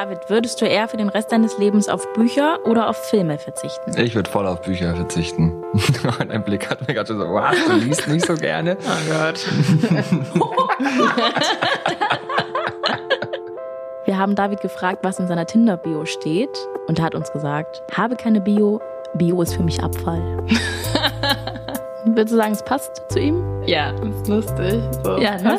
David, würdest du eher für den Rest deines Lebens auf Bücher oder auf Filme verzichten? Ich würde voll auf Bücher verzichten. Dein Blick hat mir gerade so, was, du liest nicht so gerne. Oh Gott. Wir haben David gefragt, was in seiner Tinder-Bio steht und er hat uns gesagt, habe keine Bio, Bio ist für mich Abfall. Würdest du sagen, es passt zu ihm? Ja, ist lustig. So. Ja, ne?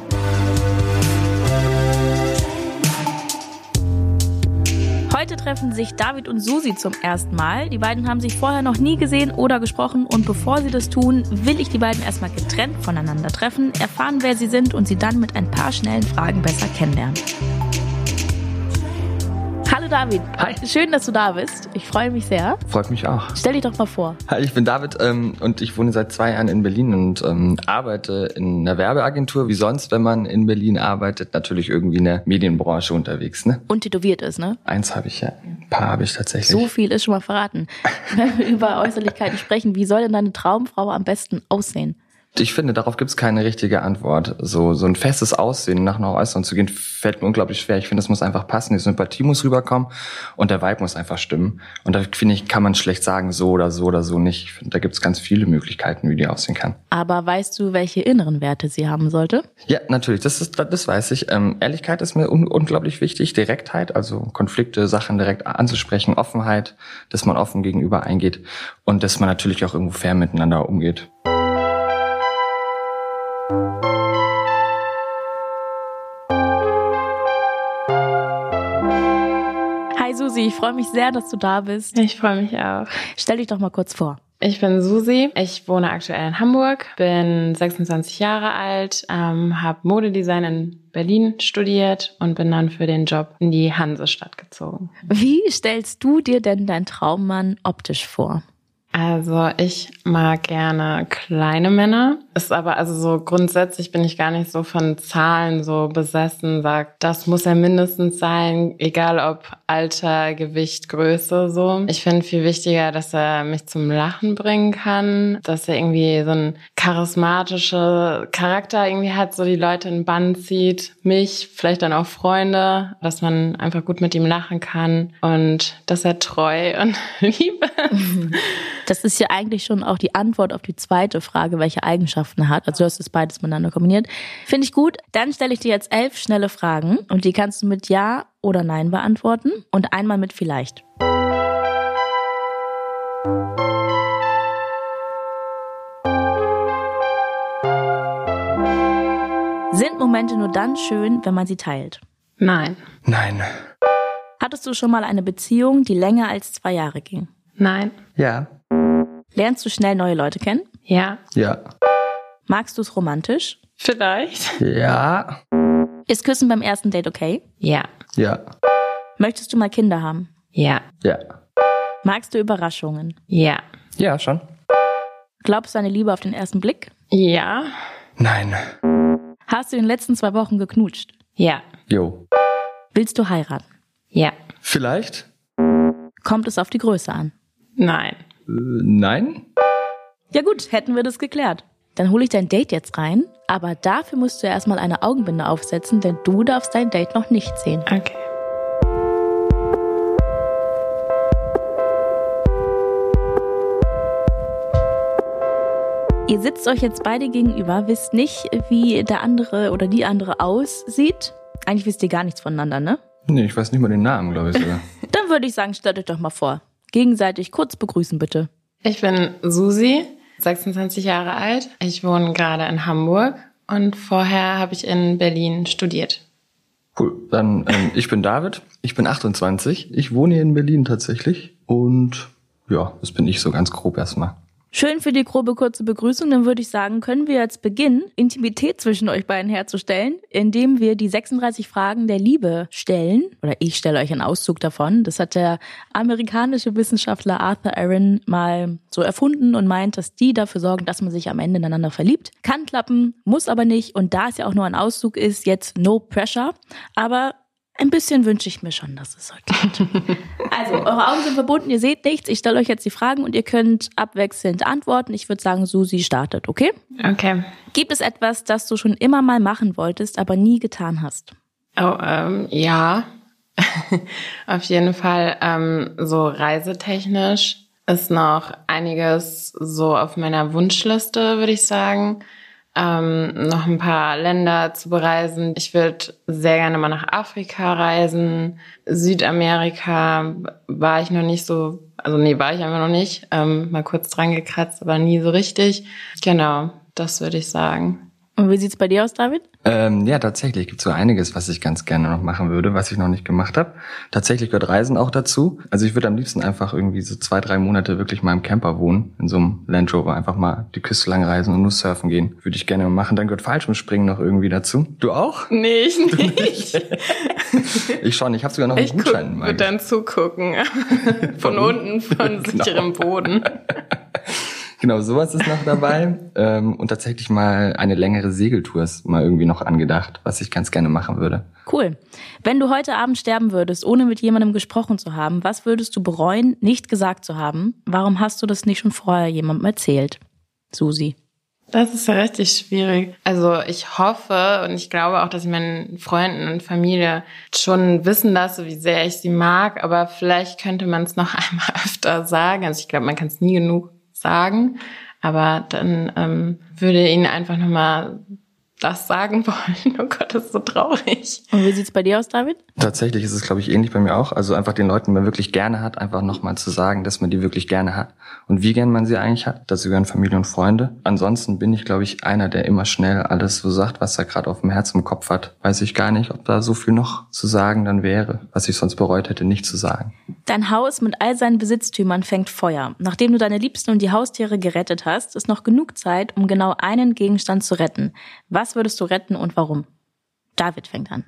Heute treffen sich David und Susi zum ersten Mal. Die beiden haben sich vorher noch nie gesehen oder gesprochen und bevor sie das tun, will ich die beiden erstmal getrennt voneinander treffen, erfahren, wer sie sind und sie dann mit ein paar schnellen Fragen besser kennenlernen. David. Hi. Schön, dass du da bist. Ich freue mich sehr. Freut mich auch. Stell dich doch mal vor. Hi, ich bin David ähm, und ich wohne seit zwei Jahren in Berlin und ähm, arbeite in einer Werbeagentur, wie sonst, wenn man in Berlin arbeitet, natürlich irgendwie in der Medienbranche unterwegs. Ne? Und tätowiert ist, ne? Eins habe ich ja, ein paar habe ich tatsächlich. So viel ist schon mal verraten. Wenn wir über Äußerlichkeiten sprechen, wie soll denn deine Traumfrau am besten aussehen? Ich finde, darauf gibt es keine richtige Antwort. So, so ein festes Aussehen nach nach äußeren zu gehen, fällt mir unglaublich schwer. Ich finde, es muss einfach passen, die Sympathie muss rüberkommen und der Vibe muss einfach stimmen. Und da finde ich, kann man schlecht sagen, so oder so oder so nicht. Ich finde, da gibt es ganz viele Möglichkeiten, wie die aussehen kann. Aber weißt du, welche inneren Werte sie haben sollte? Ja, natürlich, das ist, das weiß ich. Ähm, Ehrlichkeit ist mir un unglaublich wichtig, Direktheit, also Konflikte, Sachen direkt anzusprechen, Offenheit, dass man offen gegenüber eingeht und dass man natürlich auch irgendwo fair miteinander umgeht. Susi, ich freue mich sehr, dass du da bist. Ich freue mich auch. Stell dich doch mal kurz vor. Ich bin Susi. Ich wohne aktuell in Hamburg, bin 26 Jahre alt, ähm, habe Modedesign in Berlin studiert und bin dann für den Job in die Hansestadt gezogen. Wie stellst du dir denn deinen Traummann optisch vor? Also ich mag gerne kleine Männer. Ist aber also so grundsätzlich bin ich gar nicht so von Zahlen so besessen. Sagt, das muss er mindestens sein, egal ob Alter, Gewicht, Größe so. Ich finde viel wichtiger, dass er mich zum Lachen bringen kann, dass er irgendwie so ein charismatischer Charakter irgendwie hat, so die Leute in Bann zieht, mich, vielleicht dann auch Freunde, dass man einfach gut mit ihm lachen kann und dass er treu und lieb ist. Das ist ja eigentlich schon auch die Antwort auf die zweite Frage, welche Eigenschaften er hat. Also du hast es beides miteinander kombiniert. Finde ich gut. Dann stelle ich dir jetzt elf schnelle Fragen und die kannst du mit Ja oder Nein beantworten und einmal mit vielleicht. Sind Momente nur dann schön, wenn man sie teilt? Nein, Nein. Hattest du schon mal eine Beziehung, die länger als zwei Jahre ging? nein, Ja. Lernst du schnell neue Leute kennen? ja, Ja. Magst du es romantisch? vielleicht, Ja. Ist Küssen beim ersten Date okay? ja, Ja. Möchtest du mal Kinder haben? ja, Ja. Magst du Überraschungen? ja, Ja, schon. Glaubst du an eine Liebe auf den ersten Blick? ja, Nein. Hast du in den letzten zwei Wochen geknutscht? ja, Jo. Willst du heiraten? ja, Vielleicht? Kommt es auf die Größe an? nein, Äh, nein? Ja gut, hätten wir das geklärt. Dann hole ich dein Date jetzt rein, aber dafür musst du erstmal eine Augenbinde aufsetzen, denn du darfst dein Date noch nicht sehen. okay. Ihr sitzt euch jetzt beide gegenüber, wisst nicht, wie der andere oder die andere aussieht. Eigentlich wisst ihr gar nichts voneinander, ne? Nee, ich weiß nicht mal den Namen, glaube ich sogar. Dann würde ich sagen, stellt euch doch mal vor. Gegenseitig kurz begrüßen, bitte. Ich bin Susi, 26 Jahre alt. Ich wohne gerade in Hamburg und vorher habe ich in Berlin studiert. Cool. Dann, ähm, ich bin David, ich bin 28, ich wohne hier in Berlin tatsächlich und ja, das bin ich so ganz grob erstmal. Schön für die grobe kurze Begrüßung. Dann würde ich sagen, können wir jetzt beginnen, Intimität zwischen euch beiden herzustellen, indem wir die 36 Fragen der Liebe stellen. Oder ich stelle euch einen Auszug davon. Das hat der amerikanische Wissenschaftler Arthur Aaron mal so erfunden und meint, dass die dafür sorgen, dass man sich am Ende ineinander verliebt. Kann klappen, muss aber nicht. Und da es ja auch nur ein Auszug ist, jetzt no pressure. Aber ein bisschen wünsche ich mir schon, dass es so klappt. also, eure Augen sind verbunden, ihr seht nichts. Ich stelle euch jetzt die Fragen und ihr könnt abwechselnd antworten. Ich würde sagen, Susi startet, okay? Okay. Gibt es etwas, das du schon immer mal machen wolltest, aber nie getan hast? Oh, ähm, ja. Auf jeden Fall ähm, so reisetechnisch ist noch einiges so auf meiner Wunschliste, würde ich sagen ähm, noch ein paar Länder zu bereisen. Ich würde sehr gerne mal nach Afrika reisen. Südamerika war ich noch nicht so, also nee, war ich einfach noch nicht. Ähm, mal kurz dran gekratzt, aber nie so richtig. Genau, das würde ich sagen. Und wie sieht's bei dir aus, David? Ähm, ja, tatsächlich gibt so einiges, was ich ganz gerne noch machen würde, was ich noch nicht gemacht habe. Tatsächlich gehört Reisen auch dazu. Also ich würde am liebsten einfach irgendwie so zwei, drei Monate wirklich mal im Camper wohnen, in so einem Land Rover, einfach mal die Küste lang reisen und nur surfen gehen. Würde ich gerne machen. Dann gehört Fallschirmspringen noch irgendwie dazu. Du auch? Nee, ich nicht. ich schon, ich habe sogar noch einen ich Gutschein. Ich würde dann zugucken. von, von unten, von genau. sicherem Boden. Genau, sowas ist noch dabei. ähm, und tatsächlich mal eine längere Segeltour ist mal irgendwie noch angedacht, was ich ganz gerne machen würde. Cool. Wenn du heute Abend sterben würdest, ohne mit jemandem gesprochen zu haben, was würdest du bereuen, nicht gesagt zu haben? Warum hast du das nicht schon vorher jemandem erzählt? Susi. Das ist ja richtig schwierig. Also ich hoffe und ich glaube auch, dass ich meinen Freunden und Familie schon wissen lasse, wie sehr ich sie mag. Aber vielleicht könnte man es noch einmal öfter sagen. Also ich glaube, man kann es nie genug sagen. Aber dann ähm, würde ihnen einfach nochmal das sagen wollen. Oh Gott, das ist so traurig. Und wie sieht's bei dir aus, David? Tatsächlich ist es, glaube ich, ähnlich bei mir auch. Also einfach den Leuten, die man wirklich gerne hat, einfach nochmal zu sagen, dass man die wirklich gerne hat. Und wie gern man sie eigentlich hat. Dazu gehören Familie und Freunde. Ansonsten bin ich, glaube ich, einer, der immer schnell alles so sagt, was er gerade auf dem Herzen im Kopf hat. Weiß ich gar nicht, ob da so viel noch zu sagen dann wäre, was ich sonst bereut hätte, nicht zu sagen. Dein Haus mit all seinen Besitztümern fängt Feuer. Nachdem du deine Liebsten und die Haustiere gerettet hast, ist noch genug Zeit, um genau einen Gegenstand zu retten. Was würdest du retten und warum? David fängt an.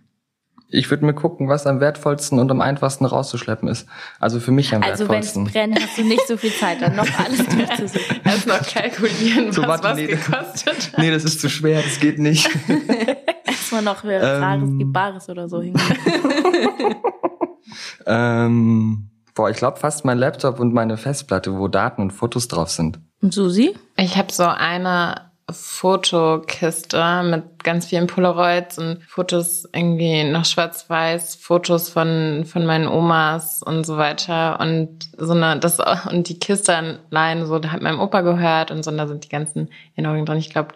Ich würde mir gucken, was am wertvollsten und am einfachsten rauszuschleppen ist. Also für mich am also wertvollsten. Also wenn es brennt, hast du nicht so viel Zeit, dann noch alles durchzusuchen. Erst noch kalkulieren, was so, warte, was nee, gekostet hat. Nee, das ist zu schwer, das geht nicht. Erstmal noch ähm, Bares oder so hin. ähm, boah, ich glaube fast mein Laptop und meine Festplatte, wo Daten und Fotos drauf sind. Und Susi? Ich habe so eine Fotokiste mit ganz vielen Polaroids und Fotos irgendwie noch schwarz-weiß, Fotos von, von meinen Omas und so weiter. Und so eine, das, und die Kiste allein, so, da hat meinem Opa gehört und so, und da sind die ganzen Erinnerungen drin. Ich glaube,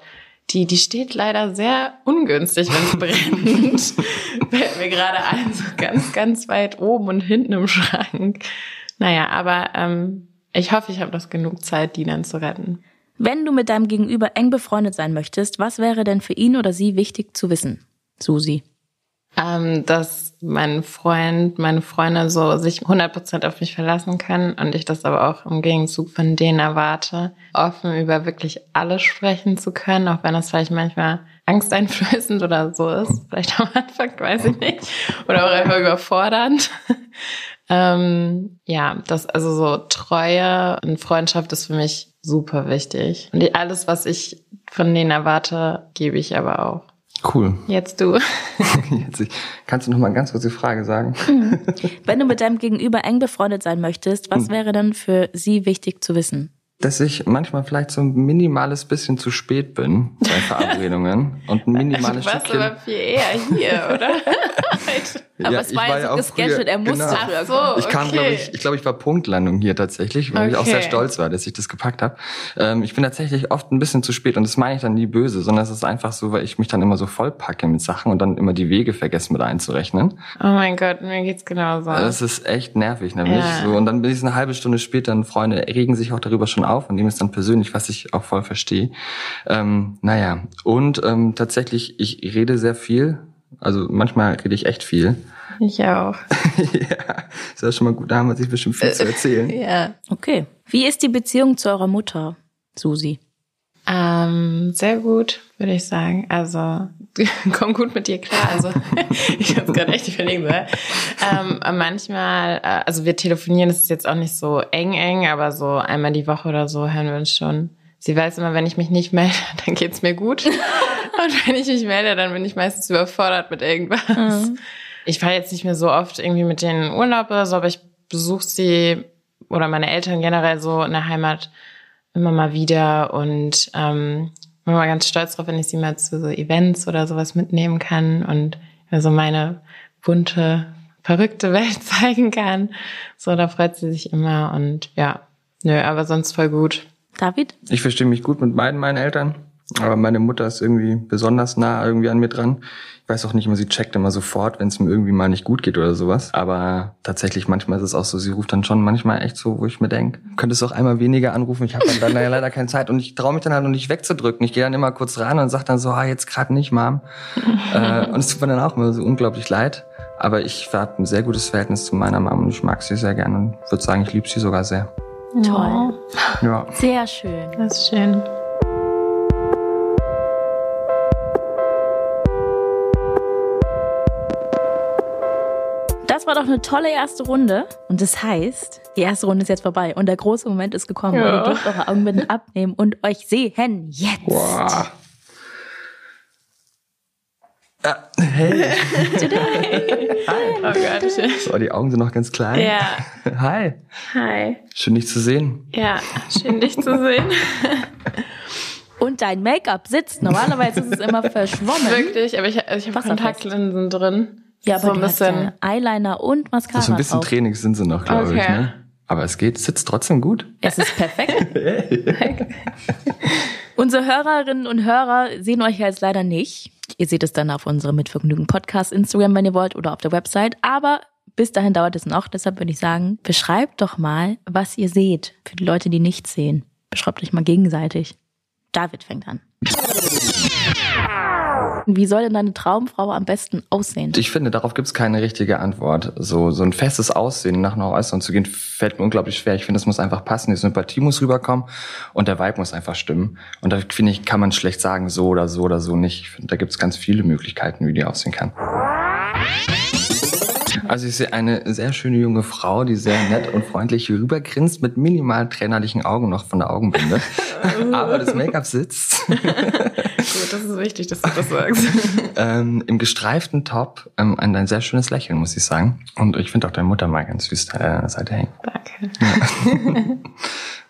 die, die steht leider sehr ungünstig, wenn es brennt. Fällt mir gerade ein, so ganz, ganz weit oben und hinten im Schrank. Naja, aber ähm, ich hoffe, ich habe noch genug Zeit, die dann zu retten. Wenn du mit deinem Gegenüber eng befreundet sein möchtest, was wäre denn für ihn oder sie wichtig zu wissen? Susi. Ähm, dass mein Freund, meine Freunde so sich 100% auf mich verlassen können und ich das aber auch im Gegenzug von denen erwarte, offen über wirklich alles sprechen zu können, auch wenn das vielleicht manchmal angsteinflößend oder so ist. Vielleicht am Anfang, weiß ich nicht. Oder auch einfach überfordernd. ähm, ja, das, also so Treue und Freundschaft ist für mich super wichtig. Und alles, was ich von denen erwarte, gebe ich aber auch. Cool. Jetzt du. Jetzt ich. Kannst du noch mal ganz kurz die Frage sagen? Mhm. Wenn du mit deinem Gegenüber eng befreundet sein möchtest, was hm. wäre dann für sie wichtig zu wissen? Dass ich manchmal vielleicht so ein minimales bisschen zu spät bin bei Verabredungen und ein minimales du warst aber viel eher hier, oder? aber ja, es war, war ja so gescheduled, er musste genau. früher so, Ich kam, okay. glaube ich, ich glaube, ich war Punktlandung hier tatsächlich, weil okay. ich auch sehr stolz war, dass ich das gepackt habe. Ähm, ich bin tatsächlich oft ein bisschen zu spät und das meine ich dann nie böse, sondern es ist einfach so, weil ich mich dann immer so vollpacke mit Sachen und dann immer die Wege vergesse mit einzurechnen. Oh mein Gott, mir geht's genauso. Das ist echt nervig, nämlich ja. so. Und dann bin ich eine halbe Stunde später und Freunde regen sich auch darüber schon auf und nehmen es dann persönlich, was ich auch voll verstehe. Ähm, naja, und ähm, tatsächlich, ich rede sehr viel. Also manchmal rede ich echt viel. Ich auch. ja, ist ja schon mal gut, da haben wir sich bestimmt viel zu erzählen. ja. Okay. Wie ist die Beziehung zu eurer Mutter? Susi? Ähm, sehr gut, würde ich sagen. Also, komm gut mit dir klar. Also, ich habe gerade echt überlegt. Ne? Ähm, manchmal, äh, also wir telefonieren, das ist jetzt auch nicht so eng, eng, aber so einmal die Woche oder so hören wir uns schon. Sie weiß immer, wenn ich mich nicht melde, dann geht's mir gut. Und wenn ich mich melde, dann bin ich meistens überfordert mit irgendwas. Mhm. Ich fahre jetzt nicht mehr so oft irgendwie mit denen in Urlaub oder so, aber ich besuche sie oder meine Eltern generell so in der Heimat immer mal wieder und ähm, bin mal ganz stolz drauf, wenn ich sie mal zu so Events oder sowas mitnehmen kann und so meine bunte, verrückte Welt zeigen kann. So, da freut sie sich immer und ja, nö, aber sonst voll gut. David? Ich verstehe mich gut mit beiden meinen Eltern, aber meine Mutter ist irgendwie besonders nah irgendwie an mir dran. Ich weiß auch nicht immer, sie checkt immer sofort, wenn es mir irgendwie mal nicht gut geht oder sowas. Aber tatsächlich manchmal ist es auch so, sie ruft dann schon manchmal echt so, wo ich mir denke, könntest du auch einmal weniger anrufen. Ich habe dann, leider keine Zeit und ich traue mich dann halt noch nicht wegzudrücken. Ich gehe dann immer kurz ran und sag dann so, ah, jetzt gerade nicht, Mom. äh, und es tut mir dann auch immer so unglaublich leid. Aber ich habe ein sehr gutes Verhältnis zu meiner Mom und ich mag sie sehr gerne und würde sagen, ich liebe sie sogar sehr. Toll. Ja. Sehr schön. Das ist schön. War doch eine tolle erste Runde. Und das heißt, die erste Runde ist jetzt vorbei. Und der große Moment ist gekommen. Ja. Ihr dürft eure Augenbinden abnehmen und euch sehen jetzt. Wow. Ah, hey. Hi. Oh Gott. So, die Augen sind noch ganz klein. Ja. Hi. Hi. Schön, dich zu sehen. Ja, schön, dich zu sehen. Und dein Make-up sitzt. Normalerweise ist es immer verschwommen. Wirklich, aber ich, ich habe Kontaktlinsen drin. Ja, aber so ein bisschen Eyeliner und Mascara. So ein bisschen drauf. Training sind sie noch, glaube Okay. ich. Ne? Aber es geht, sitzt trotzdem gut. Es ist perfekt. Unsere Hörerinnen und Hörer sehen euch ja jetzt leider nicht. Ihr seht es dann auf unserem Mitvergnügen Podcast Instagram, wenn ihr wollt, oder auf der Website. Aber bis dahin dauert es noch. Deshalb würde ich sagen, beschreibt doch mal, was ihr seht. Für die Leute, die nichts sehen. Beschreibt euch mal gegenseitig. David fängt an. Wie soll denn deine Traumfrau am besten aussehen? Ich finde, darauf gibt es keine richtige Antwort. So, so ein festes Aussehen nach nach äußern zu gehen, fällt mir unglaublich schwer. Ich finde, es muss einfach passen. Die Sympathie muss rüberkommen und der Vibe muss einfach stimmen. Und da finde ich, kann man schlecht sagen, so oder so oder so nicht. Ich finde, da gibt es ganz viele Möglichkeiten, wie die aussehen kann. Also ich sehe eine sehr schöne junge Frau, die sehr nett und freundlich rübergrinst, mit minimal trainerlichen Augen noch von der Augenbinde. Aber das Make-up sitzt. Gut, das ist wichtig, dass du das sagst. ähm, Im gestreiften Top ähm, ein, ein sehr schönes Lächeln, muss ich sagen. Und ich finde auch deine Mutter mal ganz süß da an der Seite hängen. Danke.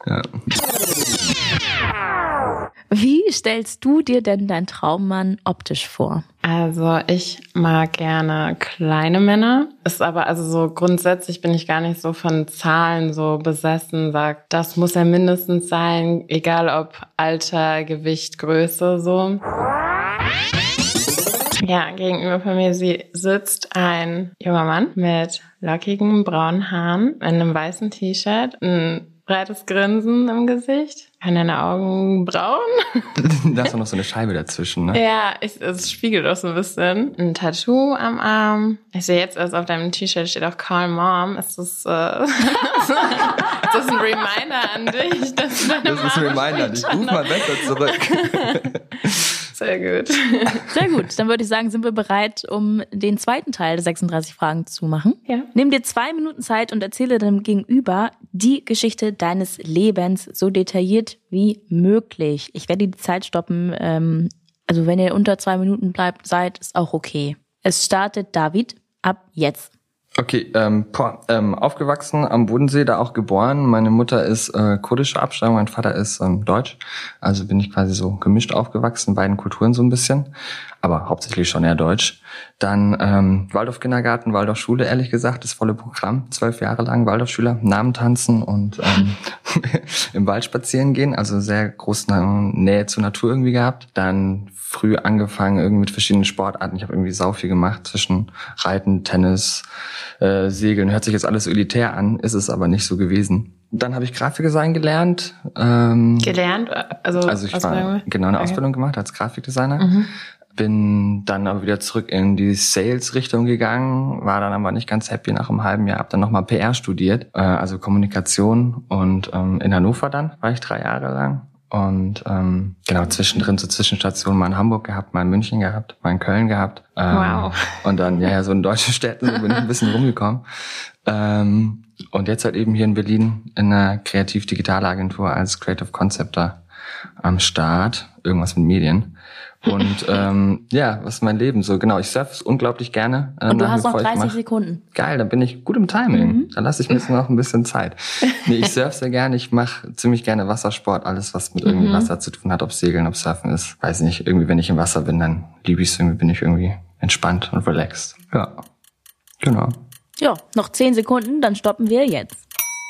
Ja. Wie stellst du dir denn deinen Traummann optisch vor? Also ich mag gerne kleine Männer. Ist aber also so grundsätzlich bin ich gar nicht so von Zahlen so besessen. Sagt, das muss er mindestens sein, egal ob Alter, Gewicht, Größe so. Ja, gegenüber von mir sitzt ein junger Mann mit lockigen braunen Haaren, in einem weißen T-Shirt, breites Grinsen im Gesicht, an deine Augen braun. da ist auch noch so eine Scheibe dazwischen, ne? Ja, ich, es spiegelt auch so ein bisschen. Ein Tattoo am Arm. Ich sehe jetzt, also auf deinem T-Shirt steht auch Call Mom. Ist das, äh, ist das ein Reminder an dich? Dass deine Das ist ein Mama Reminder, ich ruf mal besser zurück. Sehr gut. Sehr gut, dann würde ich sagen, sind wir bereit, um den zweiten Teil der 36 Fragen zu machen. Ja. Nimm dir zwei Minuten Zeit und erzähle deinem Gegenüber die Geschichte deines Lebens so detailliert wie möglich. Ich werde die Zeit stoppen. Ähm, also wenn ihr unter zwei Minuten bleibt, seid, ist auch okay. Es startet David ab jetzt. Okay, ähm, boah, ähm, aufgewachsen am Bodensee, da auch geboren. Meine Mutter ist äh, kurdische Abstammung, mein Vater ist ähm, deutsch. Also bin ich quasi so gemischt aufgewachsen, beiden Kulturen so ein bisschen, aber hauptsächlich schon eher deutsch. Dann ähm, Waldorf-Kindergarten, Waldorf-Schule, ehrlich gesagt, das volle Programm. Zwölf Jahre lang Waldorfschüler, Namen tanzen und ähm, im Wald spazieren gehen. Also sehr große Nähe zur Natur irgendwie gehabt. Dann früh angefangen irgendwie mit verschiedenen Sportarten. Ich habe irgendwie sau viel gemacht zwischen Reiten, Tennis, äh, Segeln. Hört sich jetzt alles elitär an, ist es aber nicht so gewesen. Dann habe ich Grafikdesign gelernt. Ähm, Gelernt? Also, also ich war Ausbildung? genau eine Okay. Ausbildung gemacht als Grafikdesigner. Mhm. Bin dann aber wieder zurück in die Sales-Richtung gegangen, war dann aber nicht ganz happy nach einem halben Jahr, habe dann nochmal PR studiert, äh, also Kommunikation und ähm, in Hannover dann war ich drei Jahre lang Und ähm, genau, zwischendrin so Zwischenstationen mal in Hamburg gehabt, mal in München gehabt, mal in Köln gehabt. Ähm, Wow. Und dann, ja, ja, so in deutschen Städten bin ich ein bisschen rumgekommen. Ähm, und jetzt halt eben hier in Berlin in einer Kreativ-Digitalagentur als Creative Concepter am Start. Irgendwas mit Medien. Und ähm, ja, was ist mein Leben so? Genau, ich surfe unglaublich gerne. äh, Und du hast noch vor. Ich 30 mach- Sekunden. Geil, dann bin ich gut im Timing. Dann lasse ich mir jetzt noch ein bisschen Zeit. Nee, ich surfe sehr gerne, ich mache ziemlich gerne Wassersport, alles was mit irgendwie Wasser zu tun hat, ob Segeln, ob Surfen ist. Weiß nicht, irgendwie wenn ich im Wasser bin, dann liebe ich es irgendwie, bin ich irgendwie entspannt und relaxed. Ja. Genau. Ja, noch 10 Sekunden, dann stoppen wir jetzt.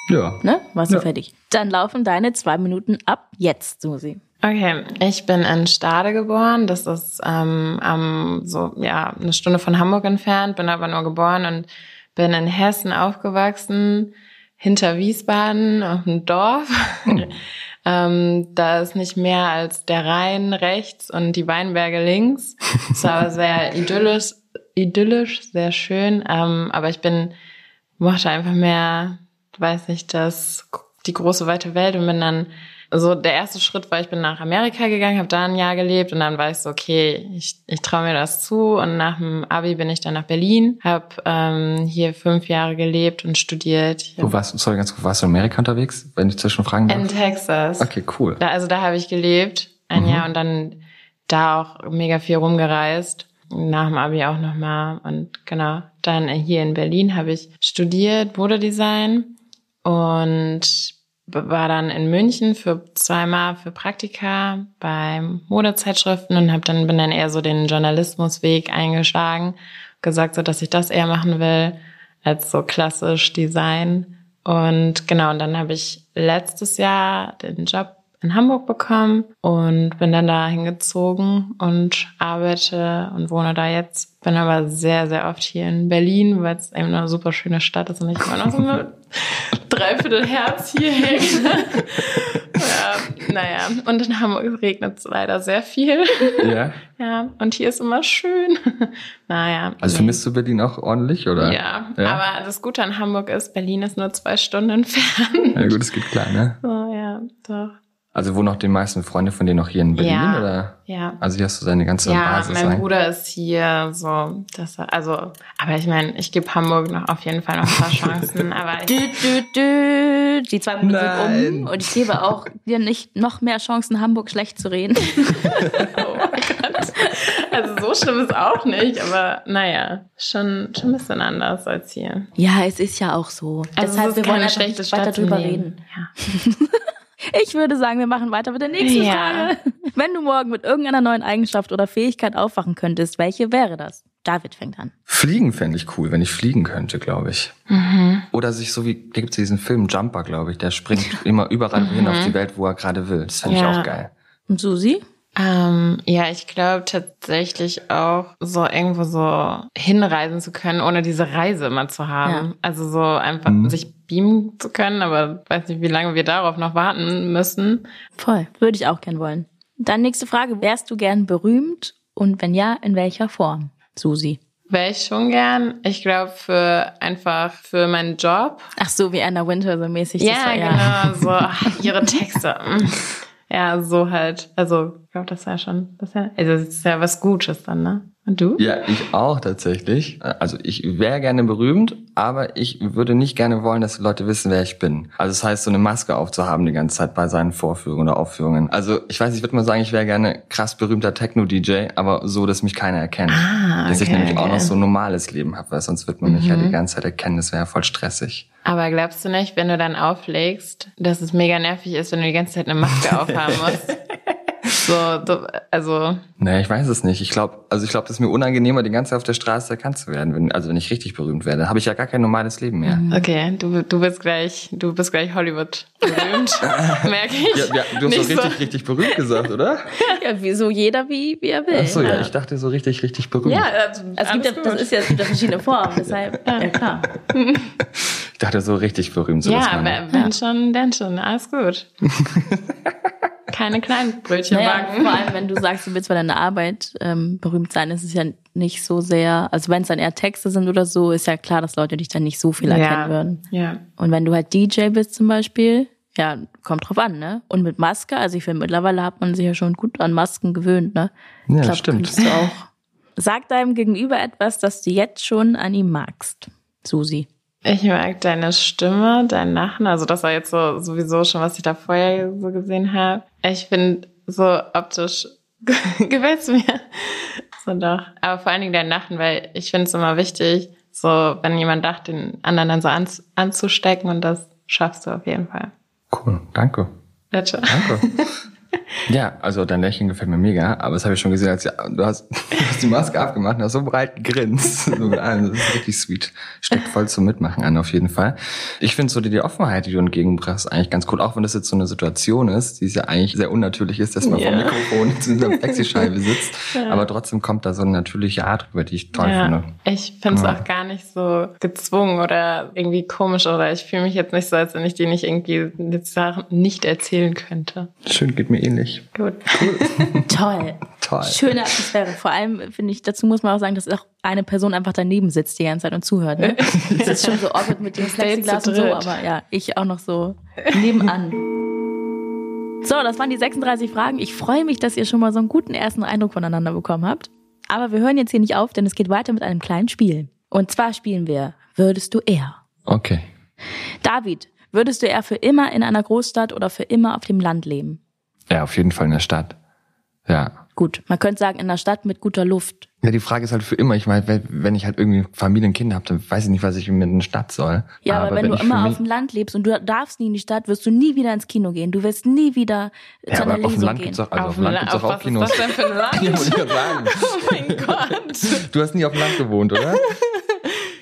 Ja. Ne? Warst du Ja. fertig? Dann laufen deine zwei Minuten ab jetzt, Susi. Okay, ich bin in Stade geboren. Das ist ähm, am so ja eine Stunde von Hamburg entfernt. Bin aber nur geboren und bin in Hessen aufgewachsen, hinter Wiesbaden auf dem Dorf. ähm, da ist nicht mehr als der Rhein rechts und die Weinberge links. Es war sehr idyllisch, idyllisch, sehr schön. Ähm, aber ich bin mochte einfach mehr, weiß nicht, das die große weite Welt und bin dann so der erste Schritt war, ich bin nach Amerika gegangen, habe da ein Jahr gelebt und dann war ich so, okay, ich, ich traue mir das zu und nach dem Abi bin ich dann nach Berlin, habe ähm, hier fünf Jahre gelebt und studiert Wo warst du, sorry, ganz kurz, warst du in Amerika unterwegs, wenn ich zwischen fragen darf? in Texas. Okay, cool. Da, also da habe ich gelebt, ein Mhm. Jahr und dann da auch mega viel rumgereist. Nach dem Abi auch nochmal. Und genau, dann hier in Berlin habe ich studiert Modedesign und war dann in München für zweimal für Praktika bei Modezeitschriften und habe dann bin dann eher so den Journalismusweg eingeschlagen, gesagt so, dass ich das eher machen will als so klassisch Design. Und genau und dann habe ich letztes Jahr den Job in Hamburg bekommen und bin dann da hingezogen und arbeite und wohne da jetzt. Bin aber sehr, sehr oft hier in Berlin, weil es eben eine super schöne Stadt ist und ich immer noch so mit dreiviertel Herz hier hänge. ja, naja, und in Hamburg regnet es leider sehr viel. Ja. ja, und hier ist immer schön. naja. Also nee. vermisst du Berlin auch ordentlich, oder? Ja, ja. aber das Gute an Hamburg ist, Berlin ist nur zwei Stunden entfernt. Ja gut, es geht klar, ne? So, ja, doch. Also wohnen auch die meisten Freunde von denen noch hier in Berlin, Ja. oder? Ja. Also hier hast du seine ganze Ja, Basis mein sein. Bruder ist hier, so, das, also, aber ich meine, ich gebe Hamburg noch auf jeden Fall noch ein paar Chancen, aber Dü, ich, dü, dü. Die zwei Minuten sind um und ich gebe auch dir nicht noch mehr Chancen, Hamburg schlecht zu reden. oh mein Gott. Also so schlimm ist auch nicht, aber naja, schon, schon ein bisschen anders als hier. Ja, es ist ja auch so. Also Deshalb, es ist wir wollen keine einfach schlechte nicht weiter drüber nehmen. reden. Ja. Ich würde sagen, wir machen weiter mit der nächsten Ja. Frage. Wenn du morgen mit irgendeiner neuen Eigenschaft oder Fähigkeit aufwachen könntest, welche wäre das? David fängt an. Fliegen fände ich cool, wenn ich fliegen könnte, glaube ich. Mhm. Oder sich so wie, da gibt's diesen Film Jumper, glaube ich, der springt immer überall wohin auf die Welt, wo er gerade will. Das fände Mhm. Ja. ich auch geil. Und Susi? Ähm, ja, ich glaube tatsächlich auch so irgendwo so hinreisen zu können, ohne diese Reise immer zu haben. Ja. Also so einfach Mhm. sich beamen zu können, aber weiß nicht, wie lange wir darauf noch warten müssen. Voll. Würde ich auch gern wollen. Dann nächste Frage. Wärst du gern berühmt? Und wenn ja, in welcher Form? Susi. Wäre ich schon gern. Ich glaube für einfach für meinen Job. Ach so, wie Anna Winter so mäßig. das Ja, war- genau. So ihre Texte. Ja, so halt. Also, ich glaube, das wäre schon, das wär, also das ist ja was Gutes dann, ne? Und du? Ja, ich auch tatsächlich. Also ich wäre gerne berühmt, aber ich würde nicht gerne wollen, dass die Leute wissen, wer ich bin. Also das heißt, so eine Maske aufzuhaben die ganze Zeit bei seinen Vorführungen oder Aufführungen. Also ich weiß, ich würde mal sagen, ich wäre gerne krass berühmter Techno-DJ, aber so, dass mich keiner erkennt. Ah, dass ich okay, nämlich auch okay. noch so ein normales Leben habe, weil sonst wird man mich ja Mhm. die ganze Zeit erkennen. Das wäre ja voll stressig. Aber glaubst du nicht, wenn du dann auflegst, dass es mega nervig ist, wenn du die ganze Zeit eine Maske aufhaben musst? So, also, Nee, ich weiß es nicht. Ich glaube, also ich glaube, das ist mir unangenehmer, die ganze Zeit auf der Straße erkannt zu werden. Wenn, also wenn ich richtig berühmt werde, dann habe ich ja gar kein normales Leben mehr. okay, du, du bist gleich, du bist gleich Hollywood berühmt, merke ich. Ja, ja, du hast Nicht doch richtig, richtig berühmt gesagt, oder? Ja, wieso jeder wie, wie er will. Ach so, ja, ich dachte so richtig, richtig berühmt. Ja, also, Es gibt ja, das ist ja, es gibt ja verschiedene Formen, deshalb, ja klar. Ich dachte so richtig berühmt. So ja, wenn, wenn schon, dann schon, alles gut. Keine kleinen Brötchen Naja, backen. vor allem, wenn du sagst, du willst bei deiner Arbeit ähm, berühmt sein, ist es ja nicht so sehr, also wenn es dann eher Texte sind oder so, ist ja klar, dass Leute dich dann nicht so viel erkennen würden. Ja. Und wenn du halt DJ bist zum Beispiel, Ja, kommt drauf an, ne? Und mit Maske, also ich finde, mittlerweile hat man sich ja schon gut an Masken gewöhnt, ne? Ja, glaub, stimmt. Du auch. Sag deinem Gegenüber etwas, das du jetzt schon an ihm magst, Susi. Ich mag deine Stimme, dein Lachen. Also das war jetzt so sowieso schon, was ich da vorher so gesehen habe. Ich finde, so optisch gefällt's mir. So doch. Aber vor allen Dingen dein Lachen, weil ich finde es immer wichtig, so wenn jemand lacht, den anderen dann so an, anzustecken und das schaffst du auf jeden Fall. Cool, danke. Bitte. Danke. Ja, also dein Lächeln gefällt mir mega, aber das habe ich schon gesehen, als du hast, du hast die Maske abgemacht und hast so breit grinst. So mit allem. Das ist richtig sweet. Steckt voll zum Mitmachen an, auf jeden Fall. Ich finde so die, die Offenheit, die du entgegenbringst, eigentlich ganz cool. Auch wenn das jetzt so eine Situation ist, die es ja eigentlich sehr unnatürlich ist, dass man Ja. vom Mikrofon zu dieser Plexischeibe sitzt. Aber trotzdem kommt da so eine natürliche Art rüber, die ich toll Ja, finde. ich finde es Ja. auch gar nicht so gezwungen oder irgendwie komisch oder ich fühle mich jetzt nicht so, als wenn ich dir nicht irgendwie Sachen nicht erzählen könnte. Schön, geht mir ähnlich. Gut. Toll. Toll. Schöne Atmosphäre. Vor allem finde ich, dazu muss man auch sagen, dass auch eine Person einfach daneben sitzt die ganze Zeit und zuhört. Ne? Das ist schon so awkward mit dem Plexiglas und so, aber ja, ich auch noch so nebenan. So, das waren die 36 Fragen. Ich freue mich, dass ihr schon mal so einen guten ersten Eindruck voneinander bekommen habt. Aber wir hören jetzt hier nicht auf, denn es geht weiter mit einem kleinen Spiel. Und zwar spielen wir Würdest du eher? Okay. David, würdest du eher für immer in einer Großstadt oder für immer auf dem Land leben? Ja, auf jeden Fall in der Stadt. Ja. Gut, man könnte sagen, in einer Stadt mit guter Luft. Ja, die Frage ist halt für immer. Ich meine, wenn- wenn ich halt irgendwie Familie und Kinder habe, dann weiß ich nicht, was ich mit in der Stadt soll. Ja, aber, wenn, du ich für immer auf dem Land lebst und du darfst nie in die Stadt, wirst du nie wieder ins Kino gehen. Du wirst nie wieder ja, zu einer aber auf dem Lesung Land gehen. gibt's auch, also auf, dem dem Land gibt's auf auch, auch was Kinos. ist das denn für ein Land? Ja, ich sagen. Oh mein Gott. Du hast nie auf dem Land gewohnt, oder?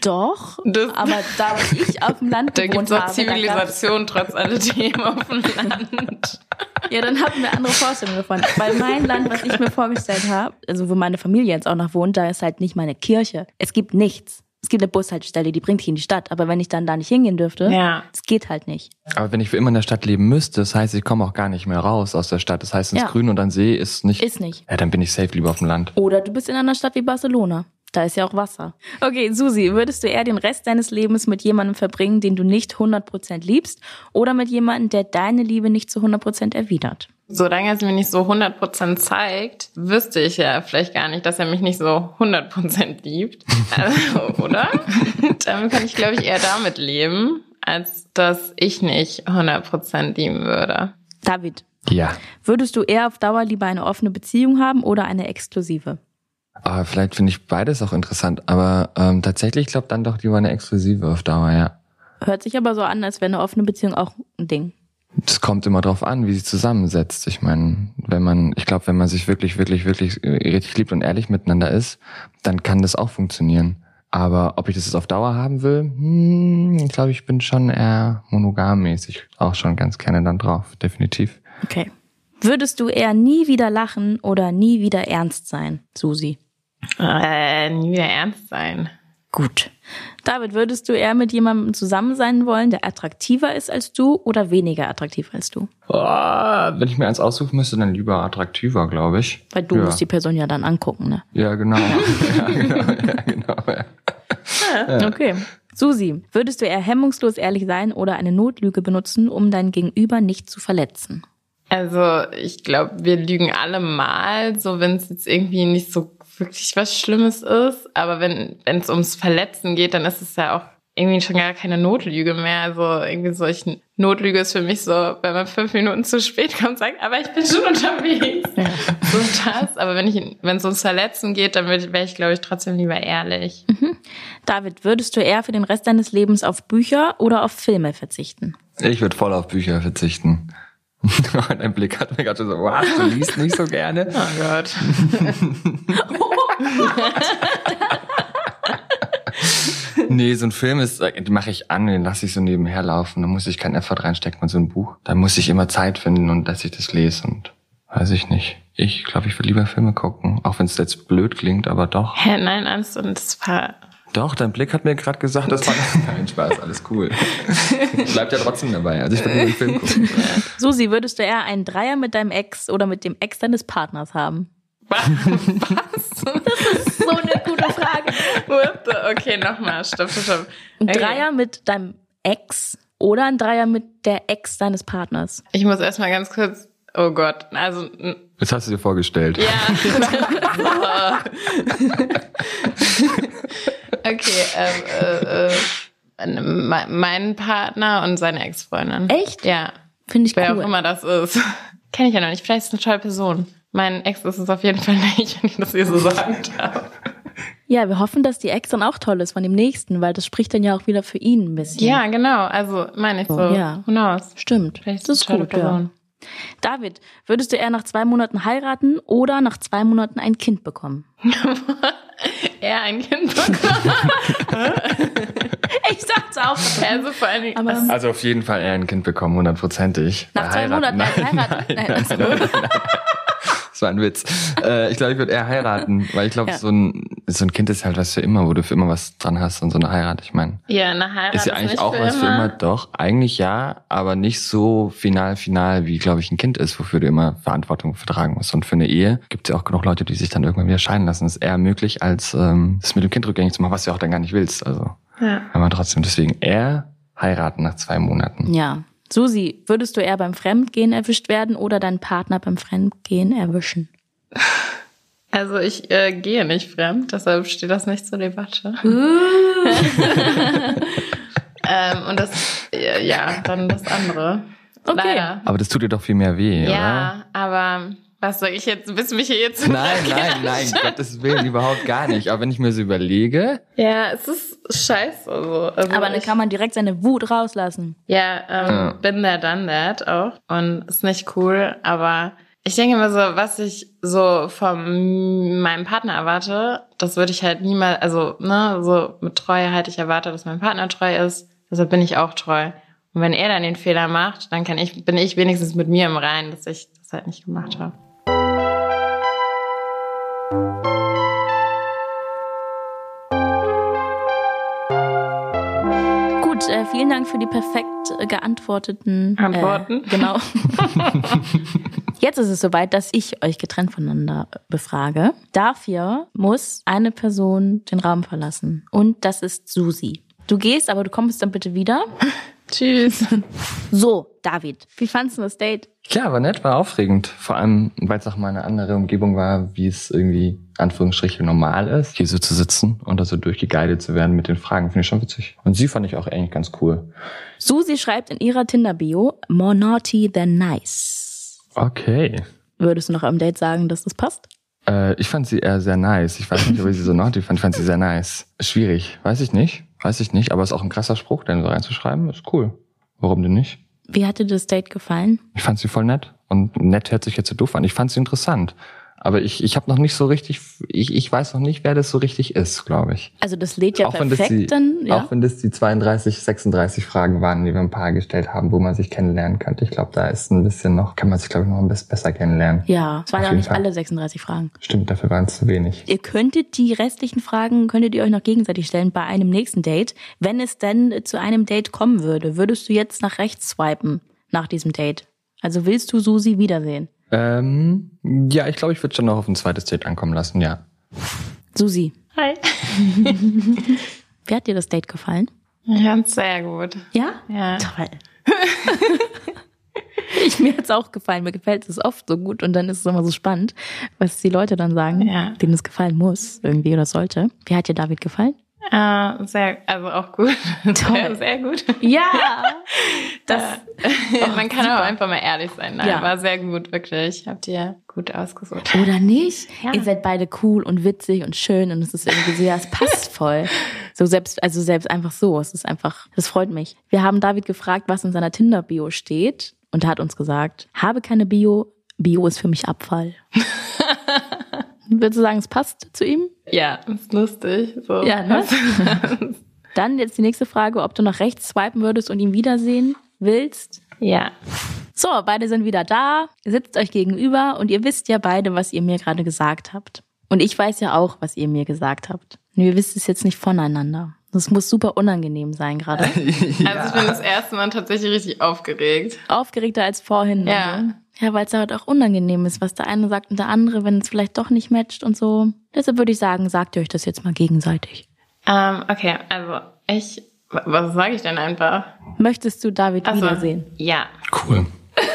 Doch, Das- aber da wo ich auf dem Land Da gewohnt habe, da gab's- Zivilisation trotz alledem auf dem Land. ja, dann hatten wir andere Vorstellungen davon. Weil mein Land, was ich mir vorgestellt habe, also wo meine Familie jetzt auch noch wohnt, da ist halt nicht meine Kirche. Es gibt nichts. Es gibt eine Bushaltestelle, die bringt dich in die Stadt. Aber wenn ich dann da nicht hingehen dürfte, Ja. es geht halt nicht. Aber wenn ich für immer in der Stadt leben müsste, das heißt, ich komme auch gar nicht mehr raus aus der Stadt. Das heißt, ins Ja. Grün und an See ist nicht. Ist nicht. Ja, dann bin ich safe lieber auf dem Land. Oder du bist in einer Stadt wie Barcelona. Da ist ja auch Wasser. Okay, Susi, würdest du eher den Rest deines Lebens mit jemandem verbringen, den du nicht 100% liebst, oder mit jemandem, der deine Liebe nicht zu 100% erwidert? Solange es mir nicht so 100% zeigt, wüsste ich ja vielleicht gar nicht, dass er mich nicht so 100% liebt. Also, oder? Dann kann ich, glaube ich, eher damit leben, als dass ich nicht 100% lieben würde. David, Ja. würdest du eher auf Dauer lieber eine offene Beziehung haben oder eine exklusive? Aber vielleicht finde ich beides auch interessant. Aber ähm, tatsächlich glaube dann doch lieber eine Exklusive auf Dauer, ja. Hört sich aber so an, als wäre eine offene Beziehung auch ein Ding. Es kommt immer drauf an, wie sie zusammensetzt. Ich meine, wenn man, ich glaube, wenn man sich wirklich, wirklich, wirklich äh, richtig liebt und ehrlich miteinander ist, dann kann das auch funktionieren. Aber ob ich das jetzt auf Dauer haben will, hm, ich glaube, ich bin schon eher monogammäßig auch schon ganz gerne dann drauf, definitiv. Okay. Würdest du eher nie wieder lachen oder nie wieder ernst sein, Susi? Äh, nie wieder ernst sein. Gut. David, würdest du eher mit jemandem zusammen sein wollen, der attraktiver ist als du oder weniger attraktiv als du? Oh, wenn ich mir eins aussuchen müsste, dann lieber attraktiver, glaube ich. Weil du ja. musst die Person ja dann angucken, ne? Ja, genau. ja, genau. Ja, genau ja. Okay. Susi, würdest du eher hemmungslos ehrlich sein oder eine Notlüge benutzen, um dein Gegenüber nicht zu verletzen? Also ich glaube, wir lügen alle mal, so wenn es jetzt irgendwie nicht so wirklich was Schlimmes ist. Aber wenn wenn es ums Verletzen geht, dann ist es ja auch irgendwie schon gar keine Notlüge mehr. Also irgendwie solch Notlüge ist für mich so, wenn man fünf Minuten zu spät kommt und sagt, aber ich bin schon unterwegs. So das. Aber wenn ich wenn es ums Verletzen geht, dann wäre ich, glaube ich, trotzdem lieber ehrlich. David, würdest du eher für den Rest deines Lebens auf Bücher oder auf Filme verzichten? Ich würde voll auf Bücher verzichten. Dein Blick hat mir gerade so, was, du liest nicht so gerne? Oh Gott. Nee, so ein Film ist, äh, den mache ich an, den lasse ich so nebenher laufen. Da muss ich keinen Effort reinstecken und so ein Buch. Da muss ich immer Zeit finden und dass ich das lese und weiß ich nicht. Ich glaube, ich würde lieber Filme gucken, auch wenn es jetzt blöd klingt, aber doch. Hä, nein, alles und das war Doch, dein Blick hat mir gerade gesagt, das war nein Spaß, alles cool. Bleibt ja trotzdem dabei. Also ich würde lieber einen Film gucken. Susi, würdest du eher einen Dreier mit deinem Ex oder mit dem Ex deines Partners haben? Was? So eine gute Frage. Okay, nochmal. Stopp, stopp, stopp. Ein Okay. Dreier mit deinem Ex oder ein Dreier mit der Ex deines Partners? Ich muss erstmal ganz kurz, oh Gott, also, Das hast du dir vorgestellt. ja. okay, ähm, äh, äh, me- mein Partner und seine Ex-Freundin. Echt? Ja, Finde ich wer auch cool. immer das ist. Kenne ich ja noch nicht, vielleicht ist es eine tolle Person. Mein Ex ist es auf jeden Fall nicht, wenn ich das hier so sagen darf. Ja, wir hoffen, dass die Ex dann auch toll ist von dem nächsten, weil das spricht dann ja auch wieder für ihn ein bisschen. Ja, genau, also meine ich so. Ja. Who knows? Stimmt. Vielleicht das ist gut, ja. David, würdest du eher nach zwei Monaten heiraten oder nach zwei Monaten ein Kind bekommen? Er ein Kind bekommen. Ich sag's auch. Also vor allen Dingen, Aber- Also auf jeden Fall eher ein Kind bekommen, hundertprozentig. Nach zwei Heiraten. Monaten heiraten? Nein, Nein, nein, nein, nein, nein. Das war ein Witz. Äh, ich glaube, ich würde eher heiraten, weil ich glaube, Ja. so, ein, so ein Kind ist halt was für immer, wo du für immer was dran hast und so eine Heirat. Ich meine, ja, eine Heirat ist ja eigentlich nicht auch für was für immer. Doch, eigentlich ja, aber nicht so final, final, wie, glaube ich, ein Kind ist, wofür du immer Verantwortung vertragen musst. Und für eine Ehe gibt es ja auch genug Leute, die sich dann irgendwann wieder scheiden lassen. Das ist eher möglich, als ähm, das mit dem Kind rückgängig zu machen, was du auch dann gar nicht willst. Also, Ja. aber trotzdem, deswegen eher heiraten nach zwei Monaten. Ja. Susi, würdest du eher beim Fremdgehen erwischt werden oder deinen Partner beim Fremdgehen erwischen? Also ich äh, gehe nicht fremd, deshalb steht das nicht zur Debatte. ähm, und das, ja, ja, dann das andere. Okay. Leider. Aber das tut dir doch viel mehr weh, oder? Ja, aber was soll ich jetzt, willst du mich hier jetzt Nein, nein, nein, Gottes Willen, überhaupt gar nicht. Aber wenn ich mir so überlege, Ja, es ist scheiße. Also, also Aber dann kann man direkt seine Wut rauslassen. Ja, ähm, Ja. bin there, done that auch. Und ist nicht cool, aber ich denke immer so, was ich so von meinem Partner erwarte, das würde ich halt niemals, also, ne, so mit Treue halt ich erwarte, dass mein Partner treu ist, deshalb bin ich auch treu. Und wenn er dann den Fehler macht, dann kann ich, bin ich wenigstens mit mir im Reinen, dass ich das halt nicht gemacht habe. Äh, vielen Dank für die perfekt äh, geantworteten Antworten. Äh, genau. Jetzt ist es soweit, dass ich euch getrennt voneinander befrage. Dafür muss eine Person den Raum verlassen. Und das ist Susi. Du gehst, aber du kommst dann bitte wieder. Tschüss. So, David, wie fandst du das Date? klar, war nett, war aufregend. Vor allem, weil es auch mal eine andere Umgebung war, wie es irgendwie, Anführungsstriche, normal ist, hier so zu sitzen und da so durchgeguidet zu werden mit den Fragen, finde ich schon witzig. Und sie fand ich auch eigentlich ganz cool. Susi schreibt in ihrer Tinder-Bio, more naughty than nice. Okay. Würdest du noch am Date sagen, dass das passt? Äh, ich fand sie eher sehr nice. Ich weiß nicht, ob ich sie so naughty fand. Ich fand sie sehr nice. Schwierig. Weiß ich nicht. Weiß ich nicht. Aber ist auch ein krasser Spruch, den so reinzuschreiben. Ist cool. Warum denn nicht? Wie hat dir das Date gefallen? Ich fand sie voll nett. Und nett hört sich jetzt so doof an. Ich fand sie interessant. Aber ich, ich habe noch nicht so richtig, ich, ich weiß noch nicht, wer das so richtig ist, glaube ich. Also das lädt ja auch perfekt die, dann. Ja. auch wenn das die 32, 36 Fragen waren, die wir ein paar gestellt haben, wo man sich kennenlernen könnte. Ich glaube, da ist ein bisschen noch, kann man sich glaube ich noch ein bisschen besser kennenlernen. ja, es waren ja nicht Fall. alle 36 Fragen. Stimmt, dafür waren es zu wenig. Ihr könntet die restlichen Fragen, könntet ihr euch noch gegenseitig stellen bei einem nächsten Date. Wenn es denn zu einem Date kommen würde, würdest du jetzt nach rechts swipen nach diesem Date? Also willst du Susi wiedersehen? Ähm, ja, ich glaube, ich würde schon noch auf ein zweites Date ankommen lassen, ja. Susi, Hi. wie hat dir das Date gefallen? Ich fand's sehr gut. Ja? Ja. Toll. ich, mir hat's auch gefallen. Mir gefällt es oft so gut und dann ist es immer so spannend, was die Leute dann sagen, Ja. denen es gefallen muss irgendwie oder sollte. Wie hat dir David gefallen? Äh, sehr, also auch gut. Toll. Sehr, sehr gut. Ja, das Man kann auch einfach mal ehrlich sein. Nein, Ja. war sehr gut, wirklich. Habt ihr gut ausgesucht. Oder nicht? Ja. Ihr seid beide cool und witzig und schön und es ist irgendwie so, ja, es passt voll. So selbst, also selbst einfach so. Es ist einfach, das freut mich. Wir haben David gefragt, was in seiner Tinder-Bio steht und er hat uns gesagt, habe keine Bio, Bio ist für mich Abfall. Würdest du sagen, es passt zu ihm? Ja, ist lustig. So. Ja, ne? Dann jetzt die nächste Frage, ob du nach rechts swipen würdest und ihn wiedersehen willst. ja. So, beide sind wieder da, ihr sitzt euch gegenüber und ihr wisst ja beide, was ihr mir gerade gesagt habt. Und ich weiß ja auch, was ihr mir gesagt habt. Nur ihr wisst es jetzt nicht voneinander. Das muss super unangenehm sein gerade. Also ich bin das erste Mal tatsächlich richtig aufgeregt. Aufgeregter als vorhin. Ja. oder? Ja, weil es halt auch unangenehm ist, was der eine sagt und der andere, wenn es vielleicht doch nicht matcht und so. Deshalb würde ich sagen, sagt ihr euch das jetzt mal gegenseitig. Ähm, okay, also ich Was sage ich denn einfach? Möchtest du David Ach so. wiedersehen? Ja. Cool.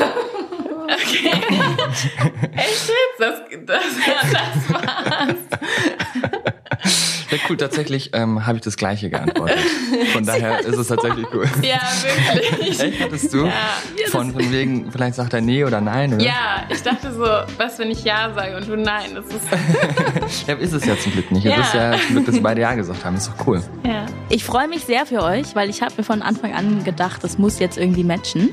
Echt jetzt? Das, das, das war's. Ja, cool, tatsächlich ähm, habe ich das gleiche geantwortet. Von daher ist es tatsächlich cool. Ja, wirklich. Echt, hattest du? Ja. Von, von wegen, vielleicht sagt er nee oder nein, oder? Ja, ich dachte so, was, wenn ich Ja sage und du Nein? Das ist, Ja, ist es ja zum Glück nicht. Es Ja. ist ja zum Glück, dass wir beide Ja gesagt haben. Ist doch cool. ja. Ich freue mich sehr für euch, weil ich habe mir von Anfang an gedacht, das muss jetzt irgendwie matchen.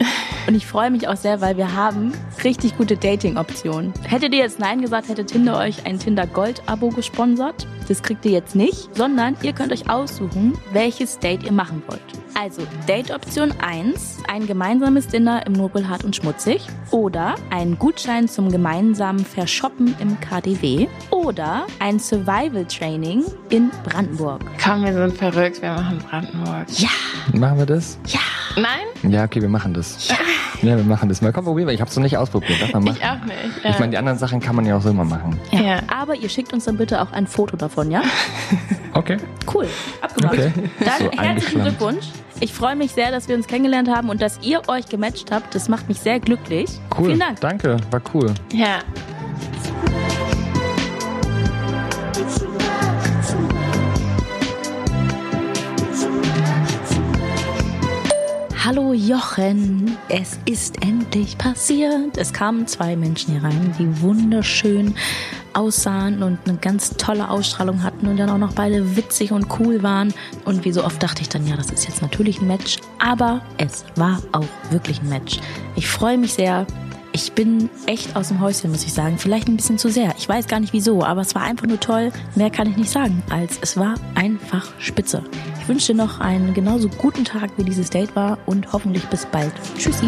Und ich freue mich auch sehr, weil wir haben richtig gute Dating-Optionen. Hättet ihr jetzt Nein gesagt, hätte Tinder euch ein Tinder Gold-Abo gesponsert. Das kriegt ihr jetzt nicht, sondern ihr könnt euch aussuchen, welches Date ihr machen wollt. Also Date-Option 1, ein gemeinsames Dinner im Nobelhart und Schmutzig oder ein Gutschein zum gemeinsamen Verschoppen im KDW oder ein Survival-Training in Brandenburg. Komm, wir sind verrückt, wir machen Brandenburg. Ja, Machen wir das? ja. Nein? Ja, okay, wir machen das. Ja, wir machen das mal. Komm, probieren wir. Ich habe es noch nicht ausprobiert. Darf man machen? Ich auch nicht. Ja. Ich meine, die anderen Sachen kann man ja auch so immer machen. Ja. Ja. Aber ihr schickt uns dann bitte auch ein Foto davon, ja? Okay. Cool. Abgemacht. Okay. Dann So herzlichen. Glückwunsch. Ich freue mich sehr, dass wir uns kennengelernt haben und dass ihr euch gematcht habt. Das macht mich sehr glücklich. Cool. Vielen Dank. Danke, war cool. ja. Hallo Jochen, es ist endlich passiert. Es kamen zwei Menschen hier rein, die wunderschön aussahen und eine ganz tolle Ausstrahlung hatten und dann auch noch beide witzig und cool waren. Und wie so oft dachte ich dann, ja, das ist jetzt natürlich ein Match, aber es war auch wirklich ein Match. Ich freue mich sehr. Ich bin echt aus dem Häuschen, muss ich sagen. Vielleicht ein bisschen zu sehr. Ich weiß gar nicht wieso, aber es war einfach nur toll. Mehr kann ich nicht sagen, als es war einfach spitze. Ich wünsche dir noch einen genauso guten Tag, wie dieses Date war und hoffentlich bis bald. Tschüssi.